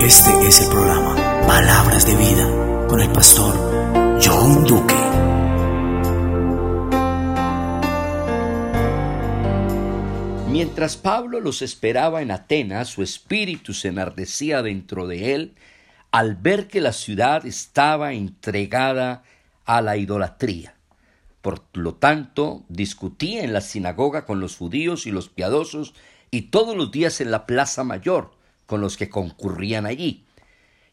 Este es el programa Palabras de Vida con el pastor John Duque. Mientras Pablo los esperaba en Atenas, su espíritu se enardecía dentro de él al ver que la ciudad estaba entregada a la idolatría. Por lo tanto, discutía en la sinagoga con los judíos y los piadosos y todos los días en la plaza mayor con los que concurrían allí.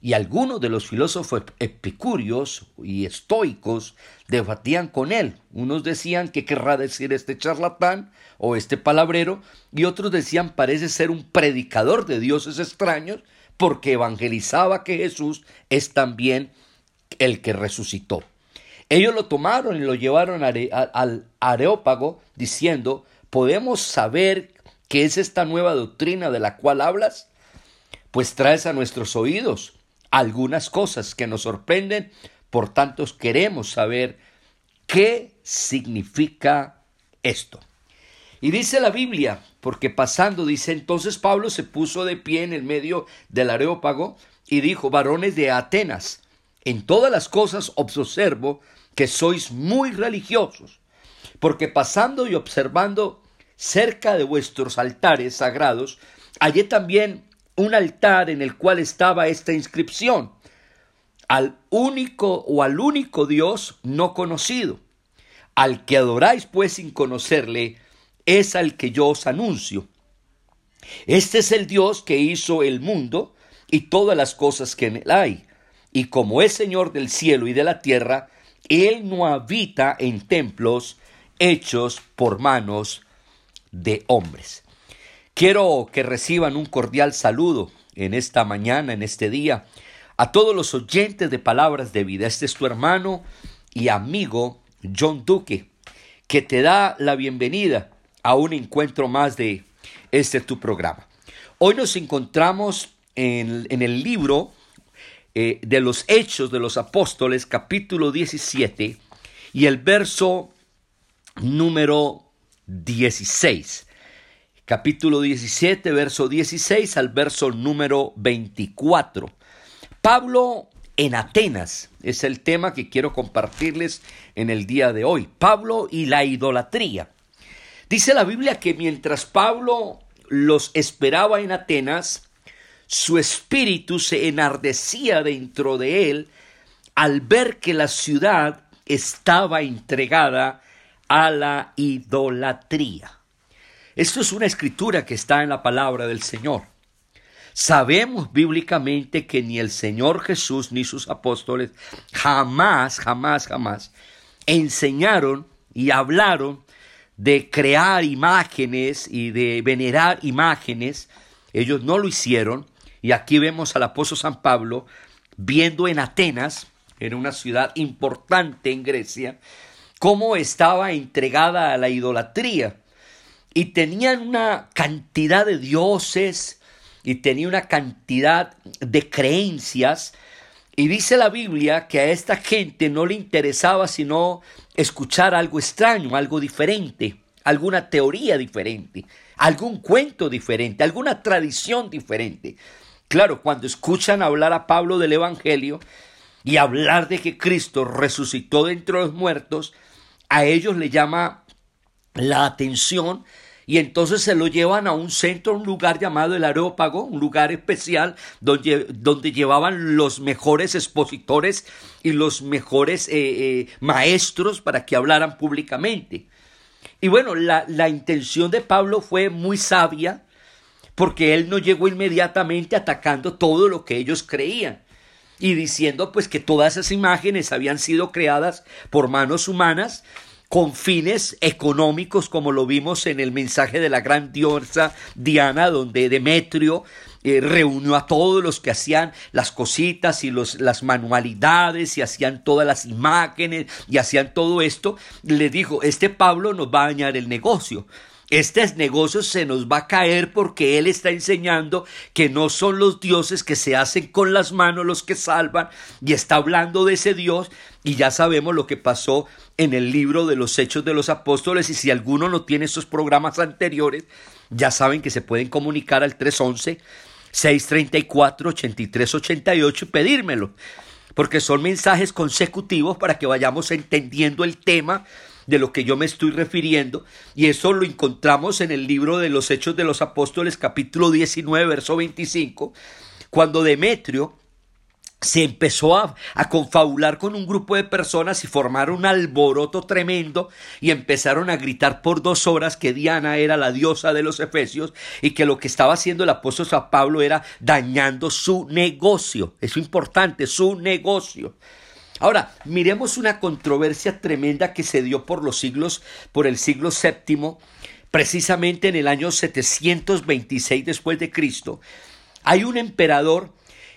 Y algunos de los filósofos epicúreos y estoicos debatían con él. Unos decían qué querrá decir este charlatán o este palabrero, y otros decían parece ser un predicador de dioses extraños porque evangelizaba que Jesús es también el que resucitó. Ellos lo tomaron y lo llevaron al Areópago diciendo, ¿podemos saber qué es esta nueva doctrina de la cual hablas? Pues traes a nuestros oídos algunas cosas que nos sorprenden, por tanto queremos saber qué significa esto. Y dice la Biblia, porque pasando, dice entonces Pablo se puso de pie en el medio del Areópago y dijo, varones de Atenas, en todas las cosas observo que sois muy religiosos, porque pasando y observando cerca de vuestros altares sagrados, hallé también un altar en el cual estaba esta inscripción, al único o al único Dios no conocido, al que adoráis pues sin conocerle, es al que yo os anuncio. Este es el Dios que hizo el mundo y todas las cosas que en él hay, y como es Señor del cielo y de la tierra, él no habita en templos hechos por manos de hombres. Quiero que reciban un cordial saludo en esta mañana, en este día, a todos los oyentes de Palabras de Vida. Este es tu hermano y amigo John Duque, que te da la bienvenida a un encuentro más de este tu programa. Hoy nos encontramos en, el libro eh, de los Hechos de los Apóstoles, capítulo 17, y el verso número 16. Capítulo 17, verso 16 al verso número 24. Pablo en Atenas es el tema que quiero compartirles en el día de hoy. Pablo y la idolatría. Dice la Biblia que mientras Pablo los esperaba en Atenas, su espíritu se enardecía dentro de él al ver que la ciudad estaba entregada a la idolatría. Esto es una escritura que está en la palabra del Señor. Sabemos bíblicamente que ni el Señor Jesús ni sus apóstoles jamás, jamás, jamás enseñaron y hablaron de crear imágenes y de venerar imágenes. Ellos no lo hicieron, y aquí vemos al apóstol San Pablo viendo en Atenas, en una ciudad importante en Grecia, cómo estaba entregada a la idolatría. Y tenían una cantidad de dioses y tenía una cantidad de creencias. Y dice la Biblia que a esta gente no le interesaba sino escuchar algo extraño, algo diferente, alguna teoría diferente, algún cuento diferente, alguna tradición diferente. Claro, cuando escuchan hablar a Pablo del Evangelio y hablar de que Cristo resucitó de entre los muertos, a ellos le llama la atención y entonces se lo llevan a un centro, un lugar llamado el Areópago, un lugar especial donde, donde llevaban los mejores expositores y los mejores eh, eh, maestros para que hablaran públicamente. Y bueno, la, la intención de Pablo fue muy sabia, porque él no llegó inmediatamente atacando todo lo que ellos creían y diciendo pues que todas esas imágenes habían sido creadas por manos humanas con fines económicos como lo vimos en el mensaje de la gran diosa Diana donde Demetrio eh, reunió a todos los que hacían las cositas y los, las manualidades y hacían todas las imágenes y hacían todo esto, le dijo, este Pablo nos va a dañar el negocio. Este negocio se nos va a caer porque Él está enseñando que no son los dioses que se hacen con las manos los que salvan y está hablando de ese Dios y ya sabemos lo que pasó en el libro de los Hechos de los Apóstoles y si alguno no tiene esos programas anteriores, ya saben que se pueden comunicar al 311 634-8388 y pedírmelo, porque son mensajes consecutivos para que vayamos entendiendo el tema de lo que yo me estoy refiriendo, y eso lo encontramos en el libro de los Hechos de los Apóstoles capítulo 19, verso 25, cuando Demetrio se empezó a, confabular con un grupo de personas y formaron un alboroto tremendo y empezaron a gritar por dos horas que Diana era la diosa de los efesios y que lo que estaba haciendo el apóstol San Pablo era dañando su negocio. Es importante, su negocio. Ahora, miremos una controversia tremenda que se dio por los siglos, por el siglo VII, precisamente en el año 726 después de Cristo. Hay un emperador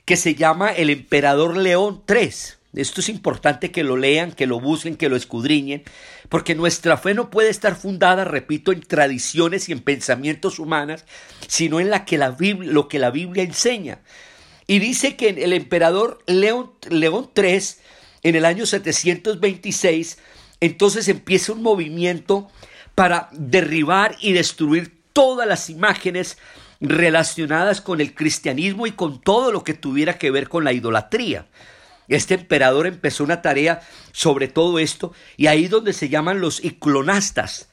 que se llama el emperador León III. Esto es importante que lo lean, que lo busquen, que lo escudriñen, porque nuestra fe no puede estar fundada, repito, en tradiciones y en pensamientos humanos, sino en la que la Biblia, lo que la Biblia enseña. Y dice que el emperador León, León III, en el año 726, entonces empieza un movimiento para derribar y destruir todas las imágenes relacionadas con el cristianismo y con todo lo que tuviera que ver con la idolatría. Este emperador empezó una tarea sobre todo esto y ahí donde se llaman los iclonastas.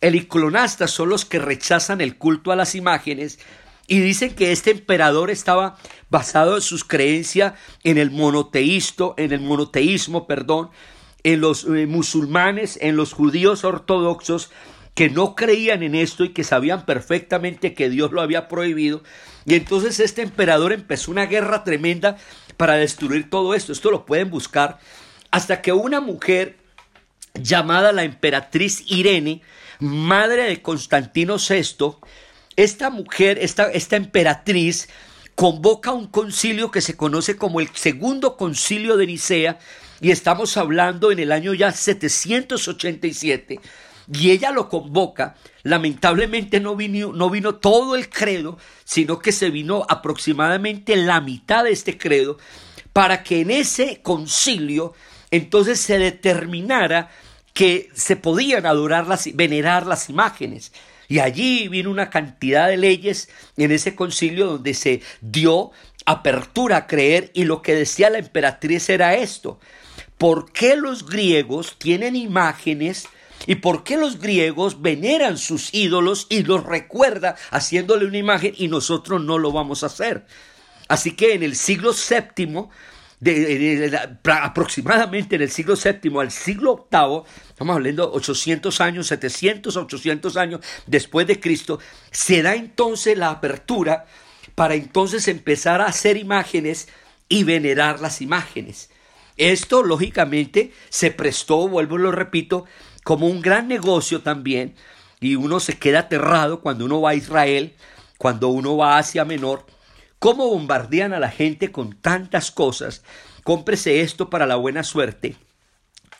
El iclonastas son los que rechazan el culto a las imágenes y dicen que este emperador estaba basado en sus creencias en el monoteísto, en el monoteísmo, perdón, en los eh, musulmanes, en los judíos ortodoxos que no creían en esto y que sabían perfectamente que Dios lo había prohibido. Y entonces este emperador empezó una guerra tremenda para destruir todo esto. Esto lo pueden buscar hasta que una mujer llamada la emperatriz Irene, madre de Constantino VI, esta mujer, esta, esta emperatriz, convoca un concilio que se conoce como el segundo concilio de Nicea, y estamos hablando en el año ya 787, y ella lo convoca, lamentablemente no vino, no vino todo el credo, sino que se vino aproximadamente la mitad de este credo, para que en ese concilio entonces se determinara que se podían adorar las, venerar las imágenes. Y allí vino una cantidad de leyes en ese concilio donde se dio apertura a creer y lo que decía la emperatriz era esto. ¿Por qué los griegos tienen imágenes ¿Y por qué los griegos veneran sus ídolos y los recuerda haciéndole una imagen y nosotros no lo vamos a hacer? Así que en el siglo séptimo, aproximadamente en el siglo séptimo al siglo octavo, estamos hablando 800 años, 700 800 años después de Cristo, se da entonces la apertura para entonces empezar a hacer imágenes y venerar las imágenes. Esto, lógicamente, se prestó, vuelvo y lo repito, como un gran negocio también, y uno se queda aterrado cuando uno va a Israel, cuando uno va a Asia Menor, cómo bombardean a la gente con tantas cosas. Cómprese esto para la buena suerte.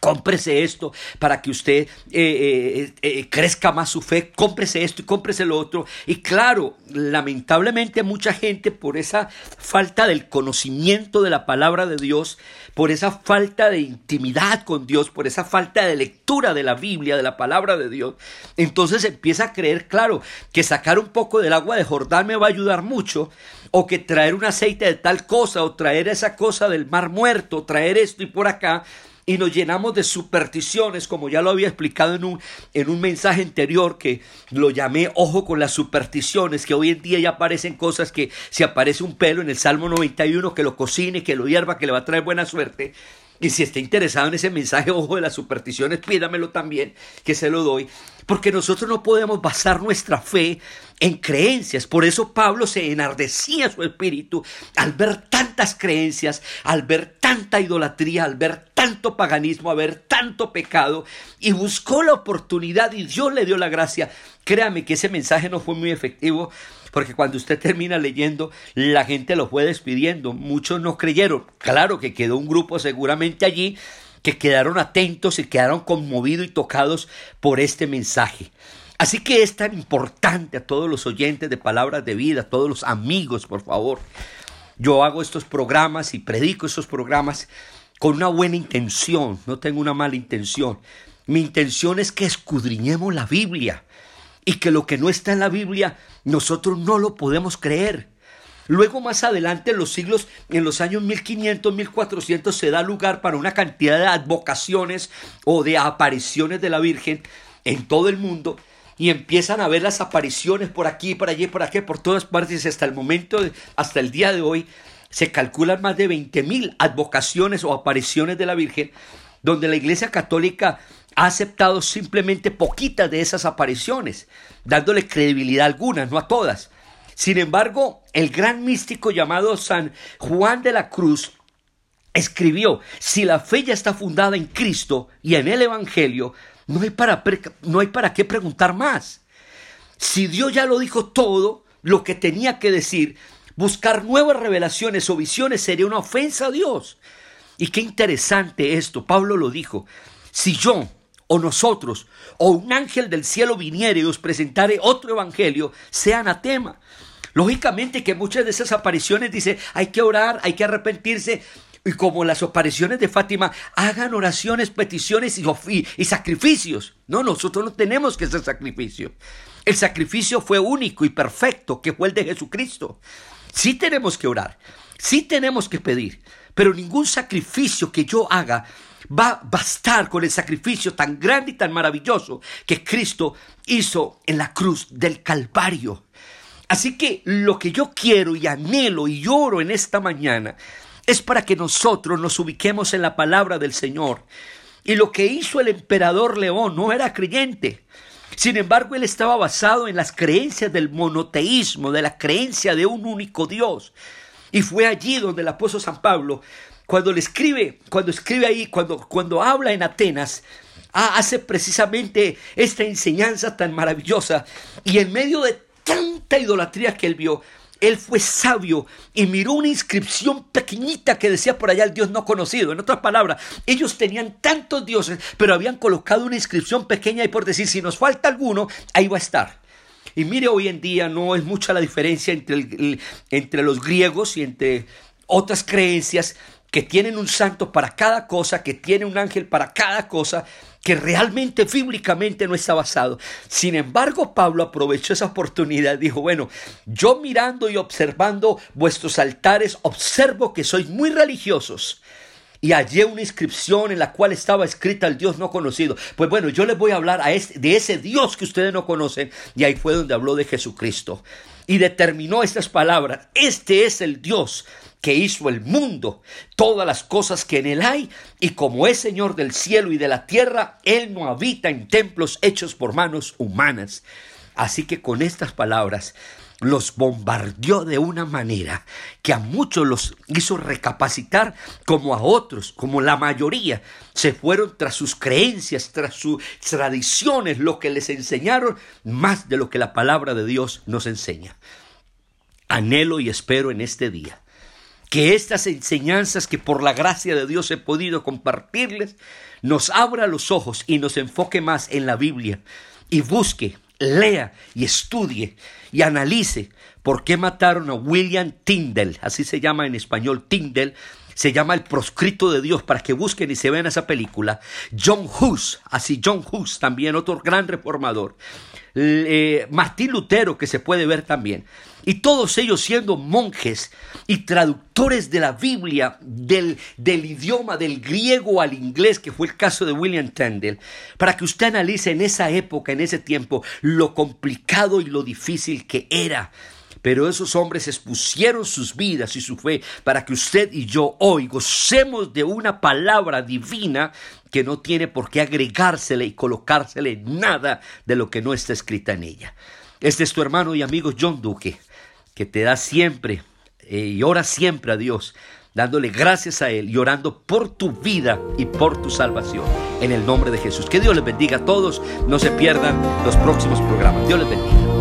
Cómprese esto para que usted eh, eh, eh, crezca más su fe. Cómprese esto y cómprese lo otro. Y claro, lamentablemente mucha gente por esa falta del conocimiento de la palabra de Dios, por esa falta de intimidad con Dios, por esa falta de lectura de la Biblia, de la palabra de Dios, entonces empieza a creer, claro, que sacar un poco del agua de Jordán me va a ayudar mucho, o que traer un aceite de tal cosa, o traer esa cosa del mar muerto, traer esto y por acá, y nos llenamos de supersticiones, como ya lo había explicado en un, en un mensaje anterior que lo llamé ojo con las supersticiones, que hoy en día ya aparecen cosas que si aparece un pelo en el Salmo 91, que lo cocine, que lo hierva, que le va a traer buena suerte. Y si está interesado en ese mensaje, ojo de las supersticiones, pídamelo también, que se lo doy. Porque nosotros no podemos basar nuestra fe en creencias. Por eso Pablo se enardecía su espíritu al ver tantas creencias, al ver tanta idolatría, al ver tanto paganismo, al ver tanto pecado, y buscó la oportunidad y Dios le dio la gracia. Créame que ese mensaje no fue muy efectivo, porque cuando usted termina leyendo, la gente lo fue despidiendo. Muchos no creyeron. Claro que quedó un grupo seguramente allí que quedaron atentos y quedaron conmovidos y tocados por este mensaje. Así que es tan importante a todos los oyentes de palabras de vida, a todos los amigos, por favor. Yo hago estos programas y predico estos programas con una buena intención, no tengo una mala intención. Mi intención es que escudriñemos la Biblia y que lo que no está en la Biblia nosotros no lo podemos creer. Luego más adelante en los siglos, en los años 1500, 1400, se da lugar para una cantidad de advocaciones o de apariciones de la Virgen en todo el mundo y empiezan a ver las apariciones por aquí, por allí, por aquí, por todas partes hasta el momento, hasta el día de hoy, se calculan más de 20 mil advocaciones o apariciones de la Virgen, donde la Iglesia Católica ha aceptado simplemente poquitas de esas apariciones, dándole credibilidad a algunas, no a todas. Sin embargo, el gran místico llamado San Juan de la Cruz escribió, si la fe ya está fundada en Cristo y en el Evangelio, no hay para, no hay para qué preguntar más. Si Dios ya lo dijo todo, lo que tenía que decir, buscar nuevas revelaciones o visiones sería una ofensa a Dios. Y qué interesante esto, Pablo lo dijo, si yo o nosotros o un ángel del cielo viniere y os presentare otro evangelio, sea anatema. Lógicamente que muchas de esas apariciones dice, hay que orar, hay que arrepentirse, y como las apariciones de Fátima, hagan oraciones, peticiones y, y, sacrificios. No, nosotros no tenemos que hacer sacrificio. El sacrificio fue único y perfecto, que fue el de Jesucristo. Sí tenemos que orar, sí tenemos que pedir, pero ningún sacrificio que yo haga va a bastar con el sacrificio tan grande y tan maravilloso que Cristo hizo en la cruz del Calvario. Así que lo que yo quiero y anhelo y oro en esta mañana es para que nosotros nos ubiquemos en la palabra del Señor. Y lo que hizo el emperador León no era creyente. Sin embargo, él estaba basado en las creencias del monoteísmo, de la creencia de un único Dios. Y fue allí donde el apóstol San Pablo, cuando le escribe, cuando escribe ahí, cuando, cuando habla en Atenas, hace precisamente esta enseñanza tan maravillosa. Y en medio de tanta idolatría que él vio, él fue sabio y miró una inscripción pequeñita que decía por allá el Dios no conocido. En otras palabras, ellos tenían tantos dioses, pero habían colocado una inscripción pequeña y por decir, si nos falta alguno, ahí va a estar. Y mire, hoy en día no es mucha la diferencia entre, entre los griegos y entre otras creencias que tienen un santo para cada cosa, que tiene un ángel para cada cosa, que realmente bíblicamente no está basado. Sin embargo, Pablo aprovechó esa oportunidad, dijo, bueno, yo mirando y observando vuestros altares, observo que sois muy religiosos. Y hallé una inscripción en la cual estaba escrita el Dios no conocido. Pues bueno, yo les voy a hablar de ese Dios que ustedes no conocen. Y ahí fue donde habló de Jesucristo. Y determinó estas palabras. Este es el Dios que hizo el mundo, todas las cosas que en él hay, y como es Señor del cielo y de la tierra, Él no habita en templos hechos por manos humanas. Así que con estas palabras los bombardeó de una manera que a muchos los hizo recapacitar, como a otros, como la mayoría, se fueron tras sus creencias, tras sus tradiciones, lo que les enseñaron, más de lo que la palabra de Dios nos enseña. Anhelo y espero en este día que estas enseñanzas que por la gracia de Dios he podido compartirles nos abra los ojos y nos enfoque más en la Biblia y busque, lea y estudie y analice por qué mataron a William Tyndall, así se llama en español Tyndall, se llama El proscrito de Dios, para que busquen y se vean esa película. John Hus, así John Hus, también otro gran reformador. Eh, Martín Lutero, que se puede ver también. Y todos ellos siendo monjes y traductores de la Biblia, del, del idioma del griego al inglés, que fue el caso de William Tyndale, para que usted analice en esa época, en ese tiempo, lo complicado y lo difícil que era pero esos hombres expusieron sus vidas y su fe para que usted y yo hoy gocemos de una palabra divina que no tiene por qué agregársele y colocársele nada de lo que no está escrita en ella. Este es tu hermano y amigo John Duque, que te da siempre eh, y ora siempre a Dios, dándole gracias a Él y orando por tu vida y por tu salvación. En el nombre de Jesús. Que Dios les bendiga a todos. No se pierdan los próximos programas. Dios les bendiga.